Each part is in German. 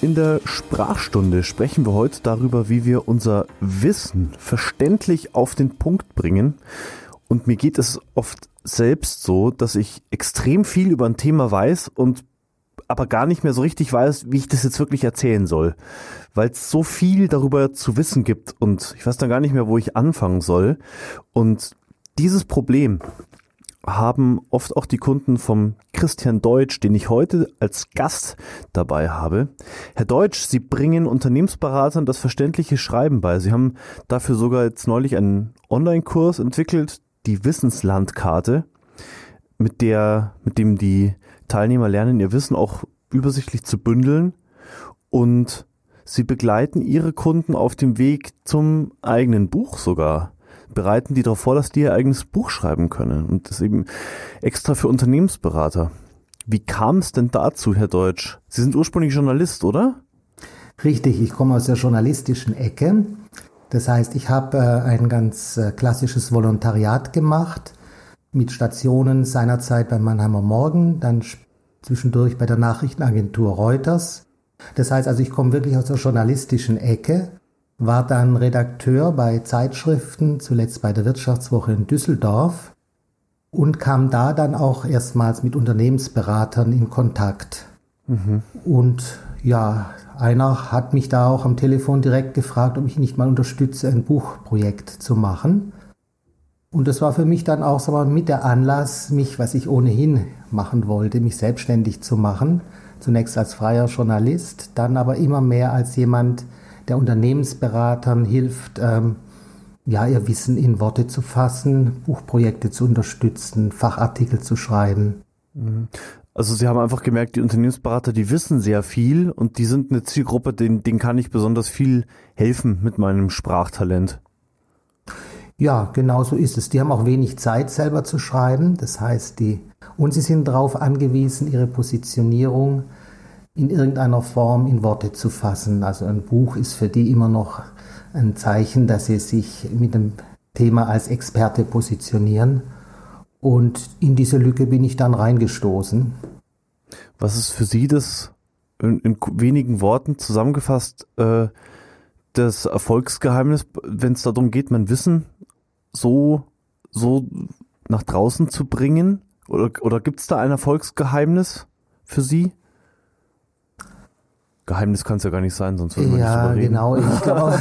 In der Sprachstunde sprechen wir heute darüber, wie wir unser Wissen verständlich auf den Punkt bringen. Und mir geht es oft selbst so, dass ich extrem viel über ein Thema weiß und aber gar nicht mehr so richtig weiß, wie ich das jetzt wirklich erzählen soll. Weil es so viel darüber zu wissen gibt und ich weiß dann gar nicht mehr, wo ich anfangen soll. Und dieses Problem haben oft auch die Kunden vom Christian Deutsch, den ich heute als Gast dabei habe. Herr Deutsch, Sie bringen Unternehmensberatern das verständliche Schreiben bei. Sie haben dafür sogar jetzt neulich einen Online-Kurs entwickelt, die Wissenslandkarte, mit der, mit dem die Teilnehmer lernen, ihr Wissen auch übersichtlich zu bündeln und sie begleiten ihre Kunden auf dem Weg zum eigenen Buch sogar bereiten die darauf vor, dass die ihr eigenes Buch schreiben können. Und das eben extra für Unternehmensberater. Wie kam es denn dazu, Herr Deutsch? Sie sind ursprünglich Journalist, oder? Richtig, ich komme aus der journalistischen Ecke. Das heißt, ich habe äh, ein ganz äh, klassisches Volontariat gemacht mit Stationen seinerzeit bei Mannheimer Morgen, dann zwischendurch bei der Nachrichtenagentur Reuters. Das heißt also, ich komme wirklich aus der journalistischen Ecke war dann Redakteur bei Zeitschriften, zuletzt bei der Wirtschaftswoche in Düsseldorf und kam da dann auch erstmals mit Unternehmensberatern in Kontakt. Mhm. Und ja, einer hat mich da auch am Telefon direkt gefragt, ob ich nicht mal unterstütze, ein Buchprojekt zu machen. Und das war für mich dann auch so mit der Anlass, mich, was ich ohnehin machen wollte, mich selbstständig zu machen. Zunächst als freier Journalist, dann aber immer mehr als jemand, der Unternehmensberatern hilft, ähm, ja, ihr Wissen in Worte zu fassen, Buchprojekte zu unterstützen, Fachartikel zu schreiben. Mhm. Also Sie haben einfach gemerkt, die Unternehmensberater, die wissen sehr viel und die sind eine Zielgruppe, denen, denen kann ich besonders viel helfen mit meinem Sprachtalent. Ja, genau so ist es. Die haben auch wenig Zeit selber zu schreiben. Das heißt, die, und sie sind darauf angewiesen, ihre Positionierung in irgendeiner Form in Worte zu fassen. Also ein Buch ist für die immer noch ein Zeichen, dass sie sich mit dem Thema als Experte positionieren. Und in diese Lücke bin ich dann reingestoßen. Was ist für Sie das in, in wenigen Worten zusammengefasst äh, das Erfolgsgeheimnis, wenn es darum geht, mein Wissen so, so nach draußen zu bringen? Oder, oder gibt es da ein Erfolgsgeheimnis für Sie? Geheimnis kann es ja gar nicht sein, sonst würde man ja, nicht. Ja, genau. Ich glaube, Aber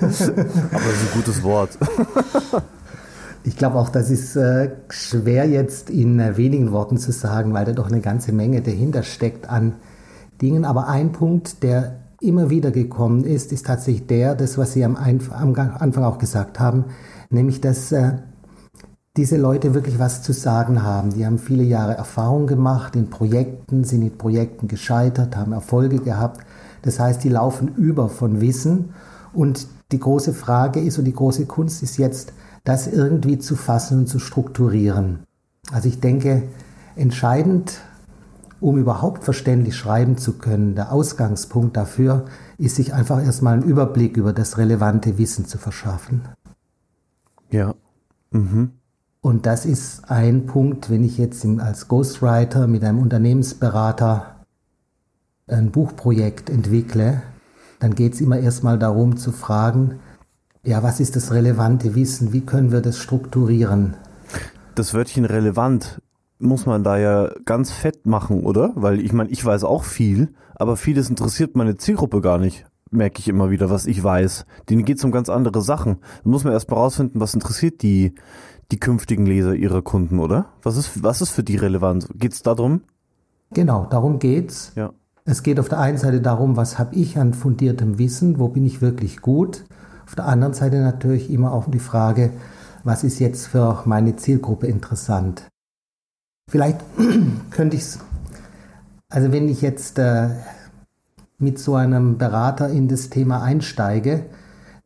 das ist ein gutes Wort. ich glaube auch, das ist äh, schwer jetzt in äh, wenigen Worten zu sagen, weil da doch eine ganze Menge dahinter steckt an Dingen. Aber ein Punkt, der immer wieder gekommen ist, ist tatsächlich der, das, was Sie am, am Anfang auch gesagt haben, nämlich, dass äh, diese Leute wirklich was zu sagen haben. Die haben viele Jahre Erfahrung gemacht in Projekten, sind in Projekten gescheitert, haben Erfolge gehabt. Das heißt, die laufen über von Wissen. Und die große Frage ist und die große Kunst ist jetzt, das irgendwie zu fassen und zu strukturieren. Also ich denke, entscheidend, um überhaupt verständlich schreiben zu können, der Ausgangspunkt dafür ist, sich einfach erstmal einen Überblick über das relevante Wissen zu verschaffen. Ja. Mhm. Und das ist ein Punkt, wenn ich jetzt als Ghostwriter mit einem Unternehmensberater ein Buchprojekt entwickle, dann geht es immer erstmal darum zu fragen, ja, was ist das relevante Wissen? Wie können wir das strukturieren? Das Wörtchen relevant muss man da ja ganz fett machen, oder? Weil ich meine, ich weiß auch viel, aber vieles interessiert meine Zielgruppe gar nicht merke ich immer wieder, was ich weiß. Denen geht es um ganz andere Sachen. Da muss man erst mal rausfinden, was interessiert die, die künftigen Leser ihrer Kunden, oder? Was ist, was ist für die relevant? Geht es darum? Genau, darum geht's. Ja. Es geht auf der einen Seite darum, was habe ich an fundiertem Wissen, wo bin ich wirklich gut. Auf der anderen Seite natürlich immer auch die Frage, was ist jetzt für meine Zielgruppe interessant. Vielleicht könnte ich es, also wenn ich jetzt äh, mit so einem Berater in das Thema einsteige,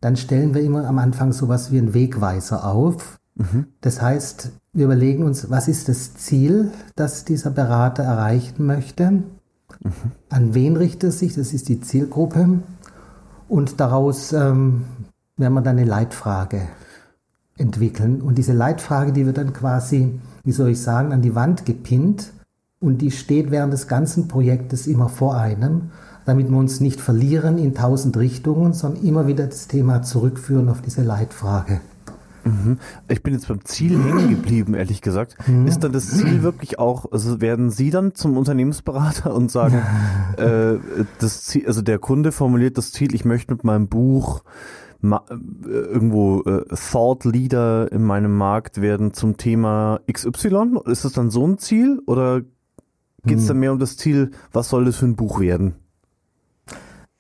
dann stellen wir immer am Anfang sowas wie einen Wegweiser auf. Mhm. Das heißt, wir überlegen uns, was ist das Ziel, das dieser Berater erreichen möchte? Mhm. An wen richtet es sich? Das ist die Zielgruppe. Und daraus ähm, werden wir dann eine Leitfrage entwickeln. Und diese Leitfrage, die wird dann quasi, wie soll ich sagen, an die Wand gepinnt. Und die steht während des ganzen Projektes immer vor einem. damit wir uns nicht verlieren in tausend Richtungen, sondern immer wieder das Thema zurückführen auf diese Leitfrage. Mhm. Ich bin jetzt beim Ziel hängen geblieben, ehrlich gesagt. Mhm. Ist dann das Ziel wirklich auch, also werden Sie dann zum Unternehmensberater und sagen, äh, das Ziel, also der Kunde formuliert das Ziel, ich möchte mit meinem Buch ma, äh, irgendwo äh, Thought Leader in meinem Markt werden zum Thema XY? Ist das dann so ein Ziel oder geht es mhm. dann mehr um das Ziel, was soll das für ein Buch werden?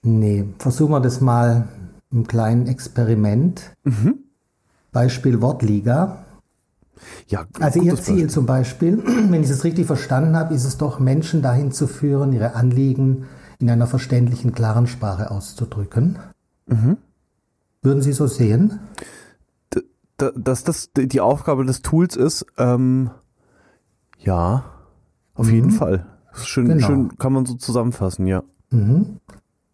Nee, versuchen wir das mal im kleinen Experiment. Mhm. Beispiel Wortliga. Ja, also Ihr Ziel Beispiel. zum Beispiel, wenn ich es richtig verstanden habe, ist es doch, Menschen dahin zu führen, ihre Anliegen in einer verständlichen, klaren Sprache auszudrücken. Mhm. Würden Sie so sehen? Dass das die Aufgabe des Tools ist, ähm, ja, auf mhm. jeden Fall. Schön, genau. schön kann man so zusammenfassen, ja. Mhm.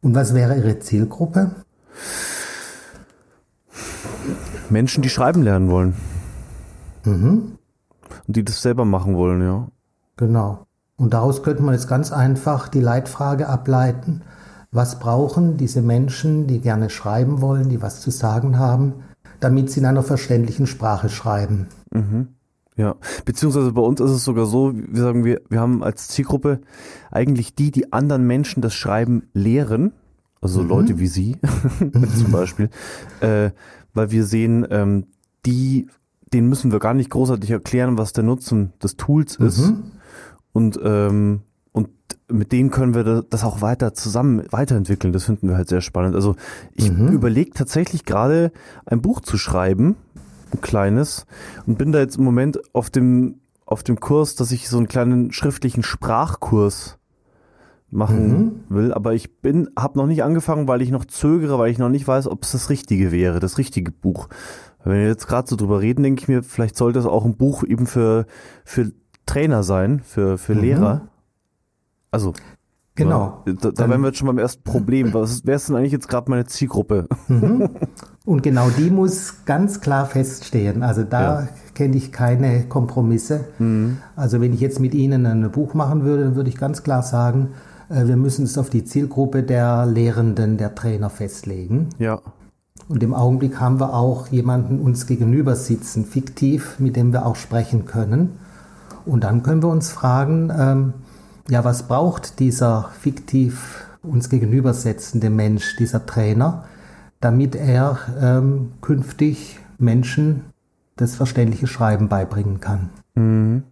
Und was wäre Ihre Zielgruppe? Menschen, die schreiben lernen wollen. Mhm. Und die das selber machen wollen, ja. Genau. Und daraus könnte man jetzt ganz einfach die Leitfrage ableiten. Was brauchen diese Menschen, die gerne schreiben wollen, die was zu sagen haben, damit sie in einer verständlichen Sprache schreiben? Mhm. Ja, beziehungsweise bei uns ist es sogar so, wir sagen, wir, wir haben als Zielgruppe eigentlich die, die anderen Menschen das Schreiben lehren, also mhm. Leute wie Sie zum Beispiel, äh, weil wir sehen, ähm, die, denen müssen wir gar nicht großartig erklären, was der Nutzen des Tools mhm. ist. Und, ähm, und mit denen können wir das auch weiter zusammen weiterentwickeln. Das finden wir halt sehr spannend. Also ich mhm. überlege tatsächlich gerade ein Buch zu schreiben, ein kleines, und bin da jetzt im Moment auf dem auf dem Kurs, dass ich so einen kleinen schriftlichen Sprachkurs machen mhm. will, aber ich bin, habe noch nicht angefangen, weil ich noch zögere, weil ich noch nicht weiß, ob es das Richtige wäre, das richtige Buch. Wenn wir jetzt gerade so drüber reden, denke ich mir, vielleicht sollte es auch ein Buch eben für für Trainer sein, für für mhm. Lehrer. Also Genau. Da, da wären wir jetzt schon beim ersten Problem. Was wer ist denn eigentlich jetzt gerade meine Zielgruppe? Mhm. Und genau die muss ganz klar feststehen. Also da ja. kenne ich keine Kompromisse. Mhm. Also wenn ich jetzt mit Ihnen ein Buch machen würde, dann würde ich ganz klar sagen, wir müssen es auf die Zielgruppe der Lehrenden, der Trainer festlegen. Ja. Und im Augenblick haben wir auch jemanden uns gegenüber sitzen, fiktiv, mit dem wir auch sprechen können. Und dann können wir uns fragen, ähm, ja, was braucht dieser fiktiv uns gegenübersetzende Mensch, dieser Trainer, damit er ähm, künftig Menschen das verständliche Schreiben beibringen kann? Mhm.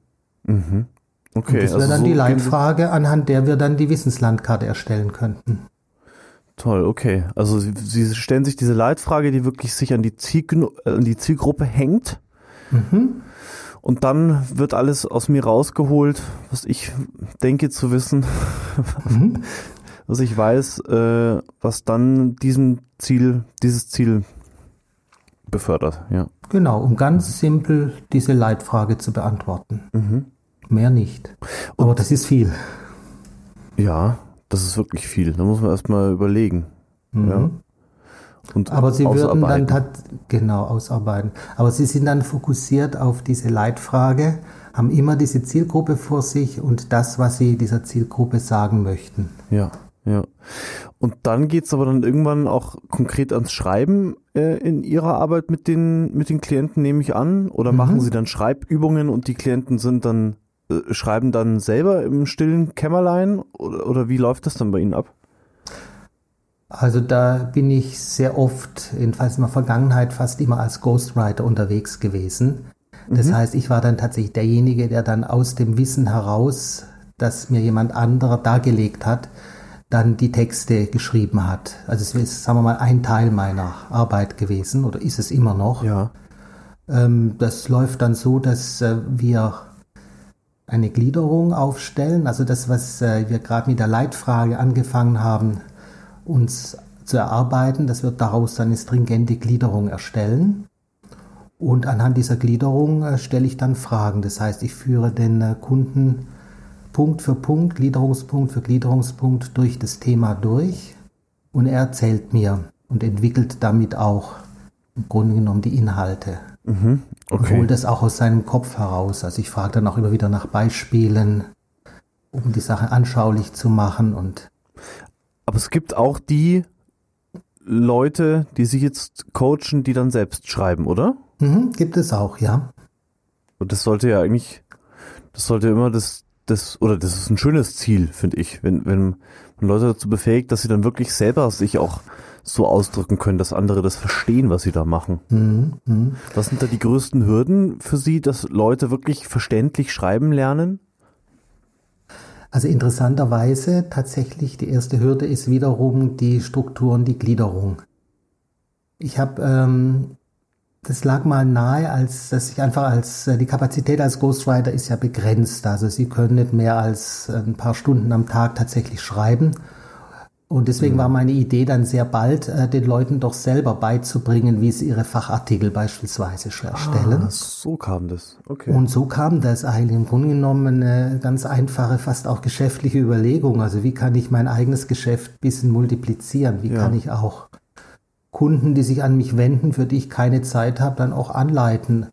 Mhm. Okay, Und das wäre also dann so die Leitfrage, anhand der wir dann die Wissenslandkarte erstellen könnten. Toll, okay. Also Sie, Sie stellen sich diese Leitfrage, die wirklich sich an die, Ziel, an die Zielgruppe hängt. Mhm. Und dann wird alles aus mir rausgeholt, was ich denke zu wissen, mhm. was ich weiß, äh, was dann diesem Ziel, dieses Ziel befördert, ja. Genau, um ganz simpel diese Leitfrage zu beantworten. Mhm. Mehr nicht. Aber Und, das ist viel. Ja, das ist wirklich viel. Da muss man erstmal überlegen. Mhm. Ja. Und Aber Sie würden dann genau ausarbeiten. Aber Sie sind dann fokussiert auf diese Leitfrage, haben immer diese Zielgruppe vor sich und das, was Sie dieser Zielgruppe sagen möchten. Ja, ja. Und dann geht es aber dann irgendwann auch konkret ans Schreiben äh, in Ihrer Arbeit mit den, mit den Klienten, nehme ich an? Oder mhm. machen Sie dann Schreibübungen und die Klienten sind dann schreiben dann selber im stillen Kämmerlein oder, oder wie läuft das dann bei Ihnen ab? Also da bin ich sehr oft, jedenfalls in der Vergangenheit, fast immer als Ghostwriter unterwegs gewesen. Das mhm. heißt, ich war dann tatsächlich derjenige, der dann aus dem Wissen heraus, das mir jemand anderer dargelegt hat, dann die Texte geschrieben hat. Also es ist, sagen wir mal, ein Teil meiner Arbeit gewesen oder ist es immer noch. Ja. Ähm, das läuft dann so, dass äh, wir eine Gliederung aufstellen. Also das, was äh, wir gerade mit der Leitfrage angefangen haben, uns zu erarbeiten, das wird daraus eine stringente Gliederung erstellen. Und anhand dieser Gliederung äh, stelle ich dann Fragen. Das heißt, ich führe den äh, Kunden Punkt für Punkt, Gliederungspunkt für Gliederungspunkt durch das Thema durch und er erzählt mir und entwickelt damit auch im Grunde genommen die Inhalte. Mhm, okay. Und holt das auch aus seinem Kopf heraus. Also ich frage dann auch immer wieder nach Beispielen, um die Sache anschaulich zu machen und Aber es gibt auch die Leute, die sich jetzt coachen, die dann selbst schreiben, oder? Mhm, gibt es auch, ja. Und das sollte ja eigentlich, das sollte immer das, das, oder das ist ein schönes Ziel, finde ich, wenn, wenn man Leute dazu befähigt, dass sie dann wirklich selber sich auch so ausdrücken können, dass andere das verstehen, was sie da machen. Mhm, mh. Was sind da die größten Hürden für Sie, dass Leute wirklich verständlich schreiben lernen? Also interessanterweise tatsächlich die erste Hürde ist wiederum die Struktur und die Gliederung. Ich habe, ähm, das lag mal nahe, als dass ich einfach als äh, die Kapazität als Ghostwriter ist ja begrenzt. Also Sie können nicht mehr als ein paar Stunden am Tag tatsächlich schreiben. Und deswegen mhm. war meine Idee dann sehr bald, äh, den Leuten doch selber beizubringen, wie sie ihre Fachartikel beispielsweise erstellen. Ah, so kam das. Okay. Und so kam das eigentlich im Grunde genommen eine ganz einfache, fast auch geschäftliche Überlegung. Also wie kann ich mein eigenes Geschäft ein bisschen multiplizieren? Wie ja. kann ich auch Kunden, die sich an mich wenden, für die ich keine Zeit habe, dann auch anleiten,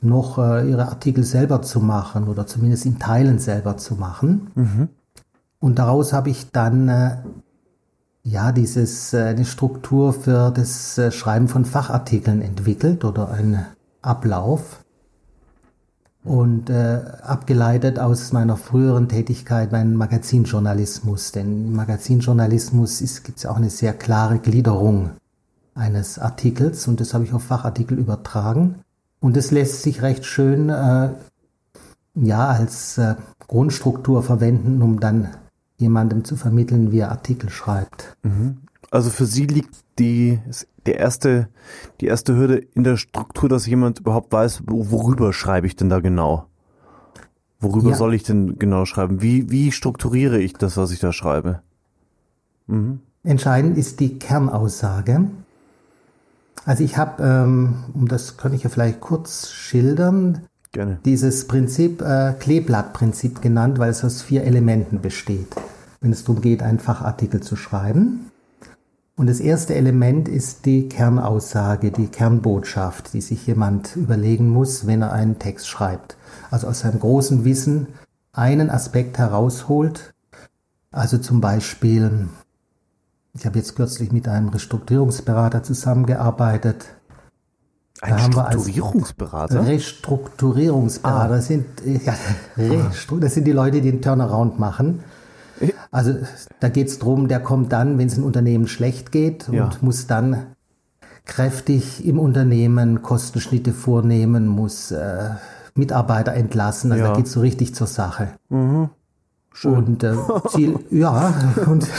noch äh, ihre Artikel selber zu machen oder zumindest in Teilen selber zu machen. Mhm. Und daraus habe ich dann äh, ja, dieses, äh, eine Struktur für das äh, Schreiben von Fachartikeln entwickelt oder einen Ablauf. Und äh, abgeleitet aus meiner früheren Tätigkeit beim Magazinjournalismus. Denn im Magazinjournalismus gibt es auch eine sehr klare Gliederung eines Artikels und das habe ich auf Fachartikel übertragen. Und das lässt sich recht schön äh, ja als äh, Grundstruktur verwenden, um dann jemandem zu vermitteln, wie er Artikel schreibt. Mhm. Also für Sie liegt die, der erste, die erste Hürde in der Struktur, dass jemand überhaupt weiß, worüber schreibe ich denn da genau? Worüber ja. soll ich denn genau schreiben? Wie, wie strukturiere ich das, was ich da schreibe? Mhm. Entscheidend ist die Kernaussage. Also ich habe, ähm, um das kann ich ja vielleicht kurz schildern, Gerne. dieses Prinzip äh, Kleeblattprinzip genannt, weil es aus vier Elementen besteht, wenn es darum geht, einen Fachartikel zu schreiben. Und das erste Element ist die Kernaussage, die Kernbotschaft, die sich jemand überlegen muss, wenn er einen Text schreibt. Also aus seinem großen Wissen einen Aspekt herausholt. Also zum Beispiel, ich habe jetzt kürzlich mit einem Restrukturierungsberater zusammengearbeitet, ein Strukturierungsberater? Restrukturierungsberater. Ah. Das, sind, ja, das sind die Leute, die den Turnaround machen. Also da geht es darum, der kommt dann, wenn es ein Unternehmen schlecht geht und ja. muss dann kräftig im Unternehmen Kostenschnitte vornehmen, muss äh, Mitarbeiter entlassen. Also ja. da geht es so richtig zur Sache. Mhm. Und äh, Ziel, ja, und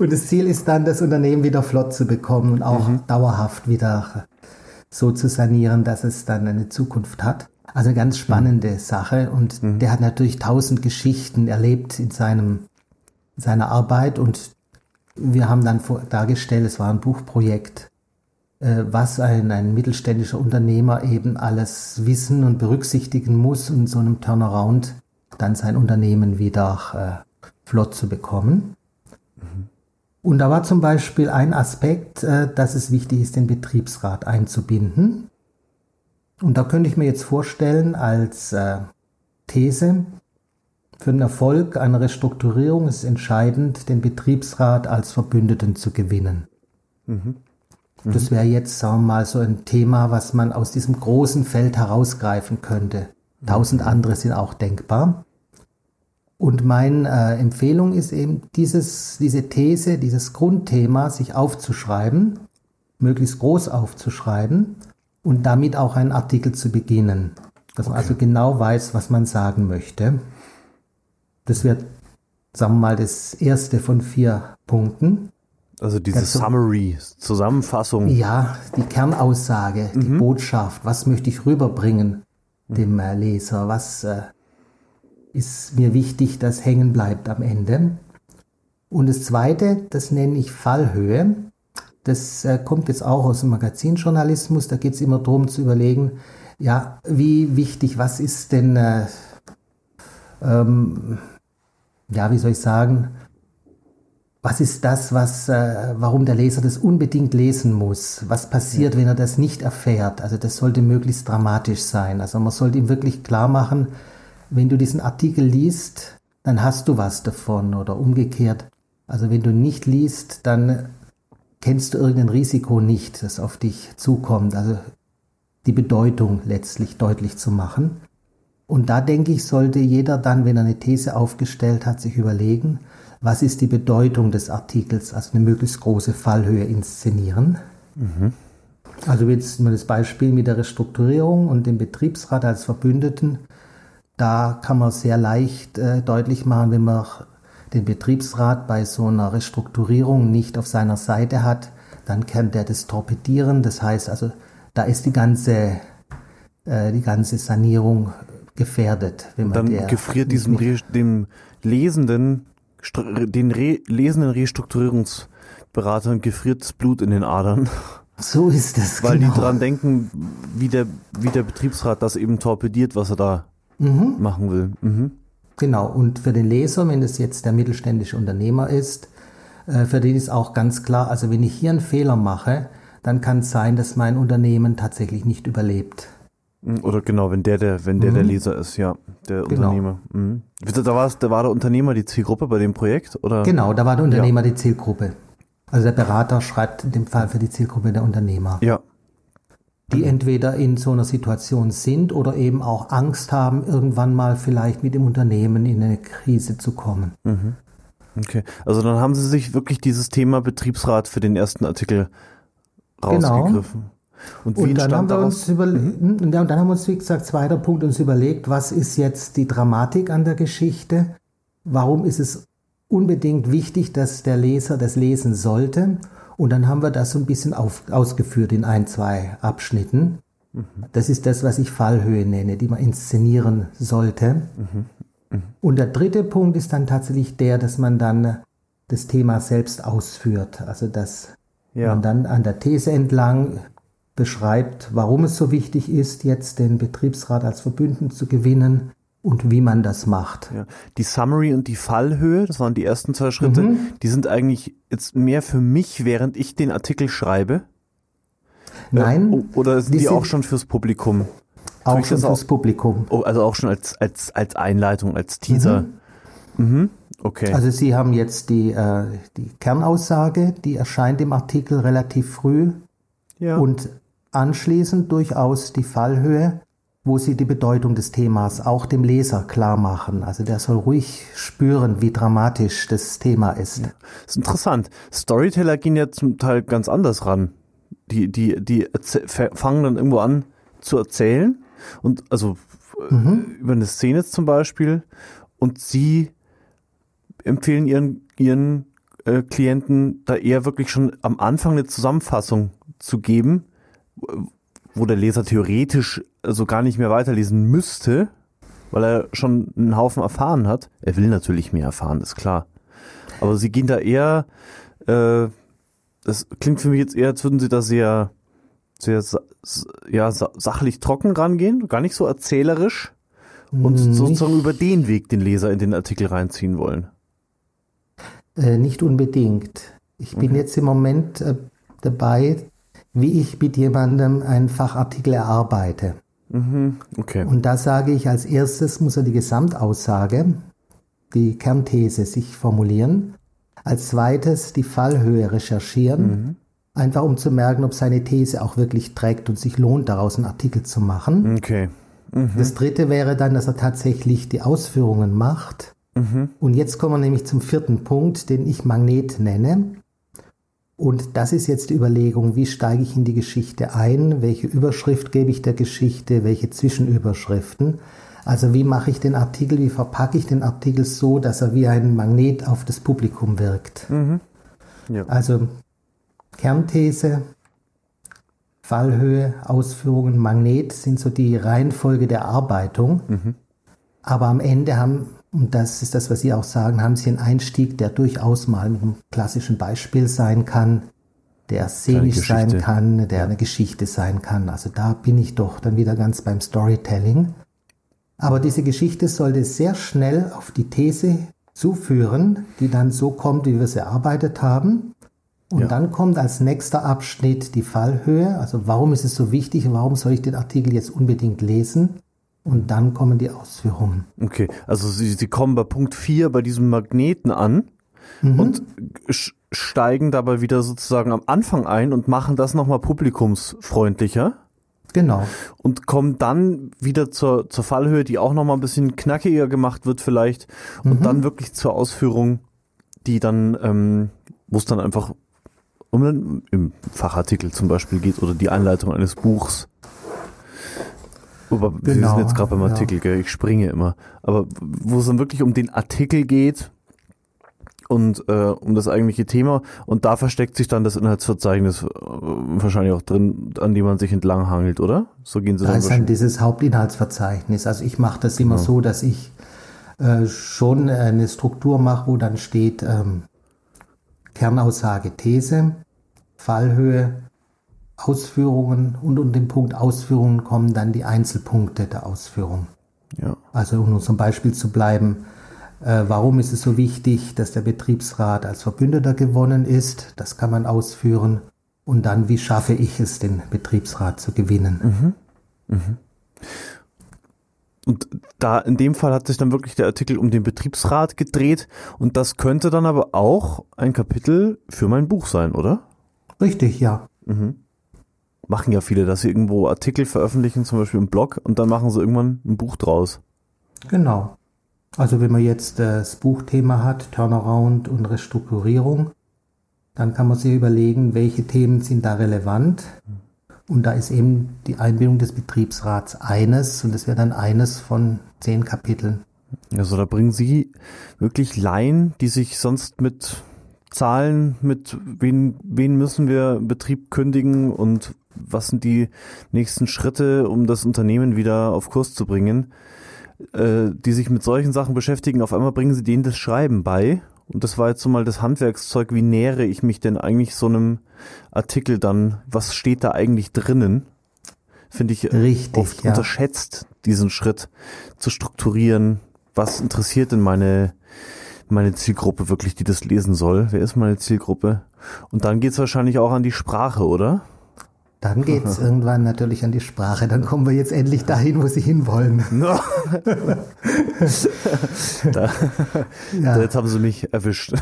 Und das Ziel ist dann, das Unternehmen wieder flott zu bekommen und auch mhm. dauerhaft wieder so zu sanieren, dass es dann eine Zukunft hat. Also eine ganz spannende mhm. Sache und mhm. der hat natürlich tausend Geschichten erlebt in seinem, in seiner Arbeit und wir haben dann dargestellt, es war ein Buchprojekt, äh, was ein, ein mittelständischer Unternehmer eben alles wissen und berücksichtigen muss, um in so einem Turnaround dann sein Unternehmen wieder äh, flott zu bekommen. Mhm. Und da war zum Beispiel ein Aspekt, äh, dass es wichtig ist, den Betriebsrat einzubinden. Und da könnte ich mir jetzt vorstellen, als äh, These, für den Erfolg einer Restrukturierung ist entscheidend, den Betriebsrat als Verbündeten zu gewinnen. Mhm. Mhm. Das wäre jetzt, sagen wir mal, so ein Thema, was man aus diesem großen Feld herausgreifen könnte. Tausend mhm. andere sind auch denkbar. Und meine äh, Empfehlung ist eben, dieses, diese These, dieses Grundthema sich aufzuschreiben, möglichst groß aufzuschreiben und damit auch einen Artikel zu beginnen. Dass okay. man also genau weiß, was man sagen möchte. Das wird, sagen wir mal, das erste von vier Punkten. Also diese also, Summary, Zusammenfassung. Ja, die Kernaussage, mhm. die Botschaft, was möchte ich rüberbringen dem äh, Leser, was äh, ist mir wichtig, dass hängen bleibt am Ende. Und das zweite, das nenne ich Fallhöhe. Das äh, kommt jetzt auch aus dem Magazinjournalismus. Da geht es immer darum zu überlegen, ja, wie wichtig, was ist denn, äh, ähm, ja, wie soll ich sagen, was ist das, was, äh, warum der Leser das unbedingt lesen muss? Was passiert, ja. wenn er das nicht erfährt? Also das sollte möglichst dramatisch sein. Also man sollte ihm wirklich klar machen, wenn du diesen Artikel liest, dann hast du was davon oder umgekehrt. Also wenn du nicht liest, dann kennst du irgendein Risiko nicht, das auf dich zukommt. Also die Bedeutung letztlich deutlich zu machen. Und da denke ich, sollte jeder dann, wenn er eine These aufgestellt hat, sich überlegen, was ist die Bedeutung des Artikels, also eine möglichst große Fallhöhe inszenieren. Mhm. Also jetzt mal das Beispiel mit der Restrukturierung und dem Betriebsrat als Verbündeten. Da kann man sehr leicht äh, deutlich machen, wenn man den Betriebsrat bei so einer Restrukturierung nicht auf seiner Seite hat, dann kann der das torpedieren. Das heißt also, da ist die ganze, äh, die ganze Sanierung gefährdet. Wenn man dann gefriert diesem dem Lesenden, den Re lesenden Restrukturierungsberatern gefriert das Blut in den Adern. So ist es. Weil genau. die dran denken, wie der, wie der Betriebsrat das eben torpediert, was er da mhm. machen will. Mhm. Genau. Und für den Leser, wenn es jetzt der mittelständische Unternehmer ist, äh, für den ist auch ganz klar, also wenn ich hier einen Fehler mache, dann kann es sein, dass mein Unternehmen tatsächlich nicht überlebt. Mhm. Oder genau, wenn der der, wenn der, mhm. der Leser ist, ja, der genau. Unternehmer. Mhm. Da, war da war der Unternehmer die Zielgruppe bei dem Projekt, oder? Genau, da war der Unternehmer ja. die Zielgruppe. Also der Berater schreibt in dem Fall für die Zielgruppe der Unternehmer. Ja. Die entweder in so einer Situation sind oder eben auch Angst haben, irgendwann mal vielleicht mit dem Unternehmen in eine Krise zu kommen. Mhm. Okay, also dann haben Sie sich wirklich dieses Thema Betriebsrat für den ersten Artikel rausgegriffen. Genau. Und, wie und dann haben wir uns mhm. und dann haben wir uns, wie gesagt, zweiter Punkt uns überlegt, was ist jetzt die Dramatik an der Geschichte? Warum ist es unbedingt wichtig, dass der Leser das lesen sollte? Und dann haben wir das so ein bisschen auf, ausgeführt in ein, zwei Abschnitten. Mhm. Das ist das, was ich Fallhöhe nenne, die man inszenieren sollte. Mhm. Mhm. Und der dritte Punkt ist dann tatsächlich der, dass man dann das Thema selbst ausführt. Also dass ja. man dann an der These entlang beschreibt, warum es so wichtig ist, jetzt den Betriebsrat als Verbündeten zu gewinnen und wie man das macht. Ja. Die Summary und die Fallhöhe, das waren die ersten zwei Schritte, mhm. die sind eigentlich jetzt mehr für mich, während ich den Artikel schreibe. Nein. Äh, oder sind die, die sind auch schon fürs Publikum? Auch schon fürs auch, Publikum. Oh, also auch schon als, als, als Einleitung, als Teaser. Mhm. Mhm. Okay. Also Sie haben jetzt die, äh, die Kernaussage, die erscheint im Artikel relativ früh. Ja. Und Anschließend durchaus die Fallhöhe, wo sie die Bedeutung des Themas auch dem Leser klar machen. Also der soll ruhig spüren, wie dramatisch das Thema ist. Ja. Das ist interessant. Storyteller gehen ja zum Teil ganz anders ran. Die, die, die fangen dann irgendwo an zu erzählen und also mhm. über eine Szene zum Beispiel und sie empfehlen ihren, ihren äh, Klienten da eher wirklich schon am Anfang eine Zusammenfassung zu geben, wo der Leser theoretisch so gar nicht mehr weiterlesen müsste, weil er schon einen Haufen erfahren hat. Er will natürlich mehr erfahren, ist klar. Aber sie gehen da eher, äh, das klingt für mich jetzt eher, als würden sie da sehr, sehr ja, sachlich trocken rangehen, gar nicht so erzählerisch und nicht, sozusagen über den Weg den Leser in den Artikel reinziehen wollen. Äh, nicht unbedingt. Ich bin okay. jetzt im Moment äh, dabei, wie ich mit jemandem einen Fachartikel erarbeite. Mhm, okay. Und da sage ich, als erstes muss er die Gesamtaussage, die Kernthese sich formulieren. Als zweites die Fallhöhe recherchieren, mhm. einfach um zu merken, ob seine These auch wirklich trägt und sich lohnt, daraus einen Artikel zu machen. Okay. Mhm. Das dritte wäre dann, dass er tatsächlich die Ausführungen macht. Mhm. Und jetzt kommen wir nämlich zum vierten Punkt, den ich Magnet nenne. Und das ist jetzt die Überlegung, wie steige ich in die Geschichte ein, welche Überschrift gebe ich der Geschichte, welche Zwischenüberschriften. Also wie mache ich den Artikel, wie verpacke ich den Artikel so, dass er wie ein Magnet auf das Publikum wirkt. Mhm. Ja. Also Kernthese, Fallhöhe, Ausführungen, Magnet sind so die Reihenfolge der Arbeitung. Mhm. Aber am Ende haben und das ist das, was Sie auch sagen, haben Sie einen Einstieg, der durchaus mal mit einem klassischen Beispiel sein kann, der szenisch sein kann, der eine Geschichte sein kann. Also da bin ich doch dann wieder ganz beim Storytelling. Aber diese Geschichte sollte sehr schnell auf die These zuführen, die dann so kommt, wie wir sie erarbeitet haben. Und ja. dann kommt als nächster Abschnitt die Fallhöhe. Also warum ist es so wichtig? Warum soll ich den Artikel jetzt unbedingt lesen? Und dann kommen die Ausführungen. Okay, also Sie, Sie kommen bei Punkt 4 bei diesem Magneten an mhm. und steigen dabei wieder sozusagen am Anfang ein und machen das nochmal publikumsfreundlicher. Genau. Und kommen dann wieder zur, zur Fallhöhe, die auch nochmal ein bisschen knackiger gemacht wird vielleicht. Und mhm. dann wirklich zur Ausführung, die dann, ähm, wo es dann einfach um einen, im Fachartikel zum Beispiel geht oder die Einleitung eines Buchs. Aber genau, wir sind jetzt gerade beim Artikel, ja. gell? ich springe immer. Aber wo es dann wirklich um den Artikel geht, und äh, um das eigentliche Thema. Und da versteckt sich dann das Inhaltsverzeichnis äh, wahrscheinlich auch drin, an dem man sich entlang hangelt, oder? So gehen sie da dann. Da ist dann dieses Hauptinhaltsverzeichnis. Also ich mache das immer ja. so, dass ich äh, schon eine Struktur mache, wo dann steht ähm, Kernaussage, These, Fallhöhe, Ausführungen und unter dem Punkt Ausführungen kommen dann die Einzelpunkte der Ausführung. Ja. Also um nur zum Beispiel zu bleiben, äh, warum ist es so wichtig, dass der Betriebsrat als Verbündeter gewonnen ist? Das kann man ausführen. Und dann, wie schaffe ich es, den Betriebsrat zu gewinnen? Mhm. Mhm. Und da in dem Fall hat sich dann wirklich der Artikel um den Betriebsrat gedreht. Und das könnte dann aber auch ein Kapitel für mein Buch sein, oder? Richtig, ja. Mhm. Machen ja viele, dass sie irgendwo Artikel veröffentlichen, zum Beispiel im Blog, und dann machen sie irgendwann ein Buch draus. Genau. Also wenn man jetzt das Buchthema hat, Turnaround und Restrukturierung, dann kann man sich überlegen, welche Themen sind da relevant. Und da ist eben die Einbindung des Betriebsrats eines und das wäre dann eines von zehn Kapiteln. Also da bringen Sie wirklich Laien, die sich sonst mit Zahlen, mit wen, wen müssen wir Betrieb kündigen und was sind die nächsten Schritte, um das Unternehmen wieder auf Kurs zu bringen, äh, die sich mit solchen Sachen beschäftigen, auf einmal bringen sie denen das Schreiben bei. Und das war jetzt so mal das Handwerkszeug, wie nähere ich mich denn eigentlich so einem Artikel dann? Was steht da eigentlich drinnen? Finde ich Richtig, oft ja. unterschätzt, diesen Schritt zu strukturieren. Was interessiert denn meine, meine Zielgruppe wirklich, die das lesen soll? Wer ist meine Zielgruppe? Und dann geht's wahrscheinlich auch an die Sprache, oder? Dann geht es irgendwann natürlich an die Sprache. Dann kommen wir jetzt endlich dahin, wo sie hinwollen. No. da, ja. Jetzt haben sie mich erwischt.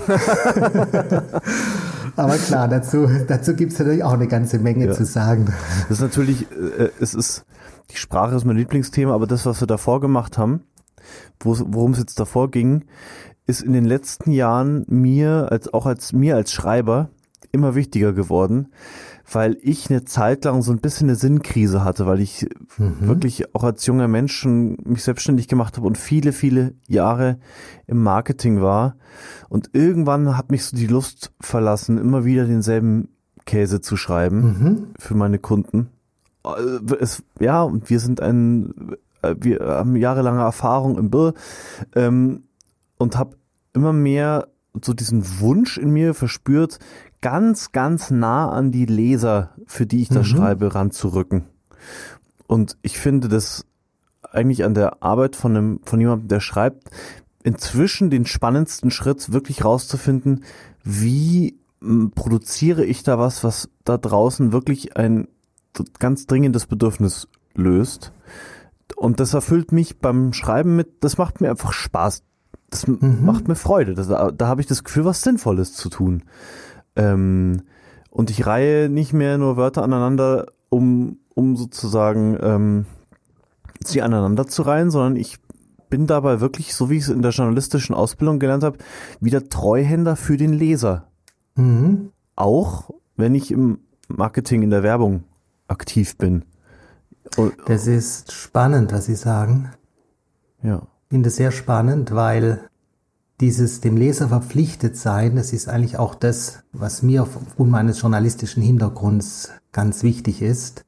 Aber klar, dazu, dazu gibt es natürlich auch eine ganze Menge ja. zu sagen. Das ist natürlich, äh, es ist, die Sprache ist mein Lieblingsthema, aber das, was wir davor gemacht haben, worum es jetzt davor ging, ist in den letzten Jahren mir, als auch als mir als Schreiber, immer wichtiger geworden, weil ich eine Zeit lang so ein bisschen eine Sinnkrise hatte, weil ich mhm. wirklich auch als junger Mensch schon mich selbstständig gemacht habe und viele, viele Jahre im Marketing war. Und irgendwann hat mich so die Lust verlassen, immer wieder denselben Käse zu schreiben mhm. für meine Kunden. Äh, es, ja, und wir sind ein, äh, wir haben jahrelange Erfahrung im Bill ähm, und habe immer mehr so diesen Wunsch in mir verspürt, ganz, ganz nah an die Leser, für die ich da mhm. schreibe, ranzurücken. Und ich finde das eigentlich an der Arbeit von einem, von jemandem, der schreibt, inzwischen den spannendsten Schritt wirklich rauszufinden, wie produziere ich da was, was da draußen wirklich ein ganz dringendes Bedürfnis löst. Und das erfüllt mich beim Schreiben mit, das macht mir einfach Spaß. Das mhm. macht mir Freude. Das, da habe ich das Gefühl, was Sinnvolles zu tun. Ähm, und ich reihe nicht mehr nur Wörter aneinander, um, um sozusagen ähm, sie aneinander zu reihen, sondern ich bin dabei wirklich, so wie ich es in der journalistischen Ausbildung gelernt habe, wieder Treuhänder für den Leser. Mhm. Auch wenn ich im Marketing, in der Werbung aktiv bin. Das ist spannend, was Sie sagen. Ja. Ich finde es sehr spannend, weil dieses dem Leser verpflichtet sein, das ist eigentlich auch das, was mir aufgrund meines journalistischen Hintergrunds ganz wichtig ist.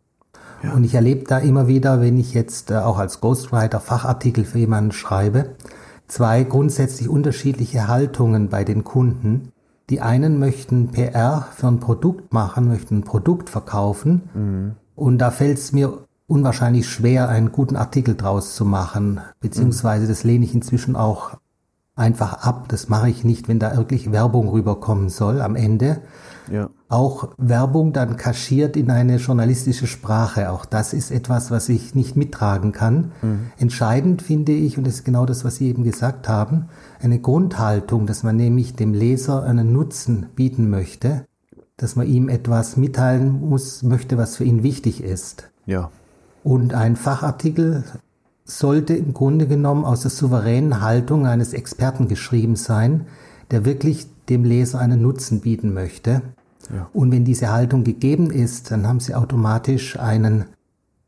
Ja. Und ich erlebe da immer wieder, wenn ich jetzt äh, auch als Ghostwriter Fachartikel für jemanden schreibe, zwei grundsätzlich unterschiedliche Haltungen bei den Kunden. Die einen möchten PR für ein Produkt machen, möchten ein Produkt verkaufen. Mhm. Und da fällt es mir unwahrscheinlich schwer, einen guten Artikel draus zu machen. Beziehungsweise das lehne ich inzwischen auch einfach ab. Das mache ich nicht, wenn da wirklich Werbung rüberkommen soll am Ende. Ja. auch Werbung dann kaschiert in eine journalistische Sprache. Auch das ist etwas, was ich nicht mittragen kann. Mhm. Entscheidend finde ich, und das ist genau das, was Sie eben gesagt haben, eine Grundhaltung, dass man nämlich dem Leser einen Nutzen bieten möchte, dass man ihm etwas mitteilen muss, möchte, was für ihn wichtig ist. Ja. Und ein Fachartikel sollte im Grunde genommen aus der souveränen Haltung eines Experten geschrieben sein, der wirklich dem Leser einen Nutzen bieten möchte. Ja. Und wenn diese Haltung gegeben ist, dann haben Sie automatisch einen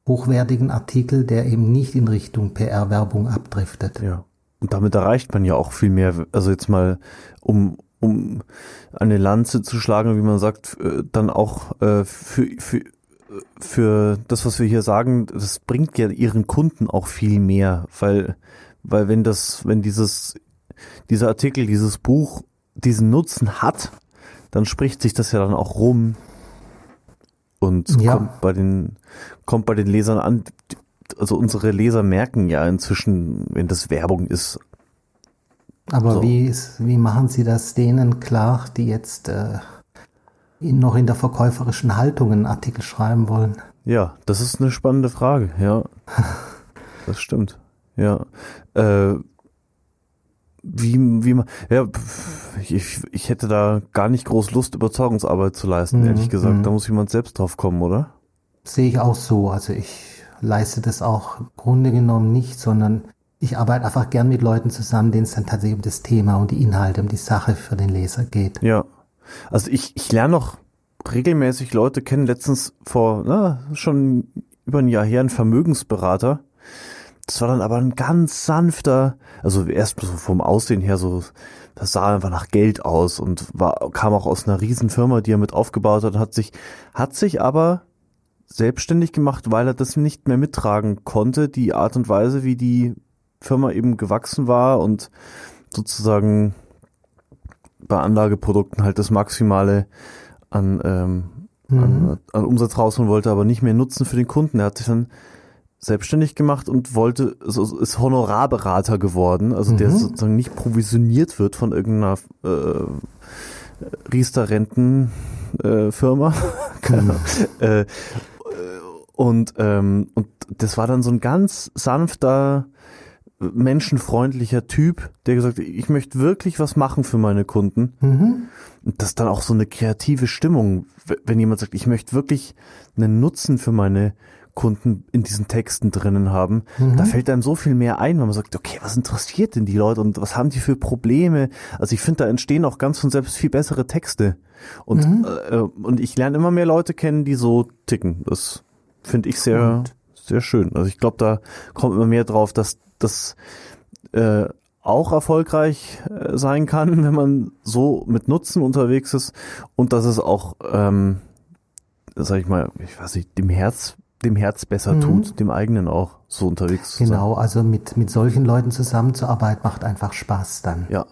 hochwertigen Artikel, der eben nicht in Richtung PR-Werbung abdriftet. Ja. Und damit erreicht man ja auch viel mehr. Also jetzt mal, um, um eine Lanze zu schlagen, wie man sagt, äh, dann auch äh, für, für, für das, was wir hier sagen, das bringt ja ihren Kunden auch viel mehr, weil, weil wenn das, wenn dieses, dieser Artikel, dieses Buch diesen Nutzen hat, dann spricht sich das ja dann auch rum und ja. kommt bei den kommt bei den Lesern an. Also unsere Leser merken ja inzwischen, wenn das Werbung ist. Aber so. wie, wie machen Sie das denen klar, die jetzt äh, noch in der verkäuferischen Haltung einen Artikel schreiben wollen? Ja, das ist eine spannende Frage, ja. das stimmt. Ja. Äh, wie, wie man, ja, ich, ich hätte da gar nicht groß Lust, Überzeugungsarbeit zu leisten, mhm. ehrlich gesagt. Mhm. Da muss jemand selbst drauf kommen, oder? Sehe ich auch so. Also ich leiste das auch im Grunde genommen nicht, sondern ich arbeite einfach gern mit Leuten zusammen, denen es dann tatsächlich um das Thema und die Inhalte, um die Sache für den Leser geht. Ja. Also ich, ich lerne noch regelmäßig Leute kennen, letztens vor, na, schon über ein Jahr her, ein Vermögensberater, das war dann aber ein ganz sanfter, also erst so vom Aussehen her so, das sah einfach nach Geld aus und war, kam auch aus einer Riesenfirma, die er mit aufgebaut hat, hat sich, hat sich aber selbstständig gemacht, weil er das nicht mehr mittragen konnte, die Art und Weise, wie die Firma eben gewachsen war und sozusagen bei Anlageprodukten halt das Maximale an, ähm, mhm. an, an Umsatz rausholen wollte, aber nicht mehr Nutzen für den Kunden. Er hat sich dann selbstständig gemacht und wollte, also ist Honorarberater geworden, also mhm. der sozusagen nicht provisioniert wird von irgendeiner äh, Riester-Renten-Firma. Äh, mhm. äh, und, ähm, und das war dann so ein ganz sanfter, menschenfreundlicher Typ, der gesagt hat, ich möchte wirklich was machen für meine Kunden. Mhm. Und das ist dann auch so eine kreative Stimmung, wenn jemand sagt, ich möchte wirklich einen Nutzen für meine Kunden in diesen Texten drinnen haben, mhm. da fällt einem so viel mehr ein, wenn man sagt, okay, was interessiert denn die Leute und was haben die für Probleme? Also ich finde, da entstehen auch ganz von selbst viel bessere Texte. Und, mhm. äh, und ich lerne immer mehr Leute kennen, die so ticken. Das finde ich sehr, und. Sehr schön. Also ich glaube, da kommt immer mehr drauf, dass das äh, auch erfolgreich äh, sein kann, wenn man so mit Nutzen unterwegs ist und dass es auch, ähm, sag ich mal, ich weiß nicht, dem Herz dem Herz besser mhm. tut, dem eigenen auch so unterwegs zu Genau, sein. also mit, mit solchen Leuten zusammenzuarbeiten macht einfach Spaß dann. Ja.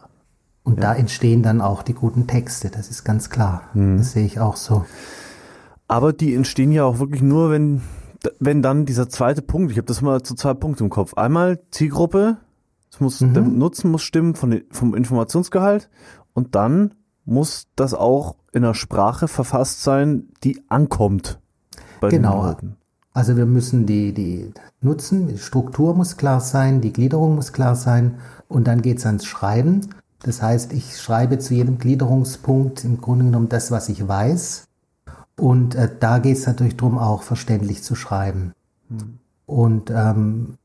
Und ja. da entstehen dann auch die guten Texte, das ist ganz klar. Mhm. Das sehe ich auch so. Aber die entstehen ja auch wirklich nur, wenn, wenn dann dieser zweite Punkt, ich habe das mal zu zwei Punkten im Kopf. Einmal Zielgruppe, es muss, mhm. der Nutzen muss stimmen von, vom Informationsgehalt und dann muss das auch in einer Sprache verfasst sein, die ankommt. Bei genau. Den Leuten. Also wir müssen die, die nutzen, die Struktur muss klar sein, die Gliederung muss klar sein und dann geht's ans Schreiben. Das heißt, ich schreibe zu jedem Gliederungspunkt im Grunde genommen das, was ich weiß. Und äh, da geht's natürlich drum, auch verständlich zu schreiben. Mhm. Und ähm,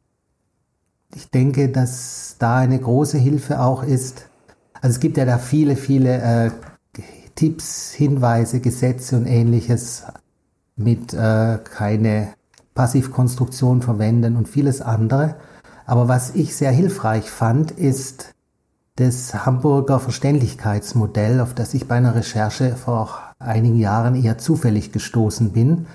ich denke, dass da eine große Hilfe auch ist. Also es gibt ja da viele, viele äh, Tipps, Hinweise, Gesetze und ähnliches mit äh, keine Passivkonstruktion verwenden und vieles andere. Aber was ich sehr hilfreich fand, ist das Hamburger Verständlichkeitsmodell, auf das ich bei einer Recherche vor einigen Jahren eher zufällig gestoßen bin.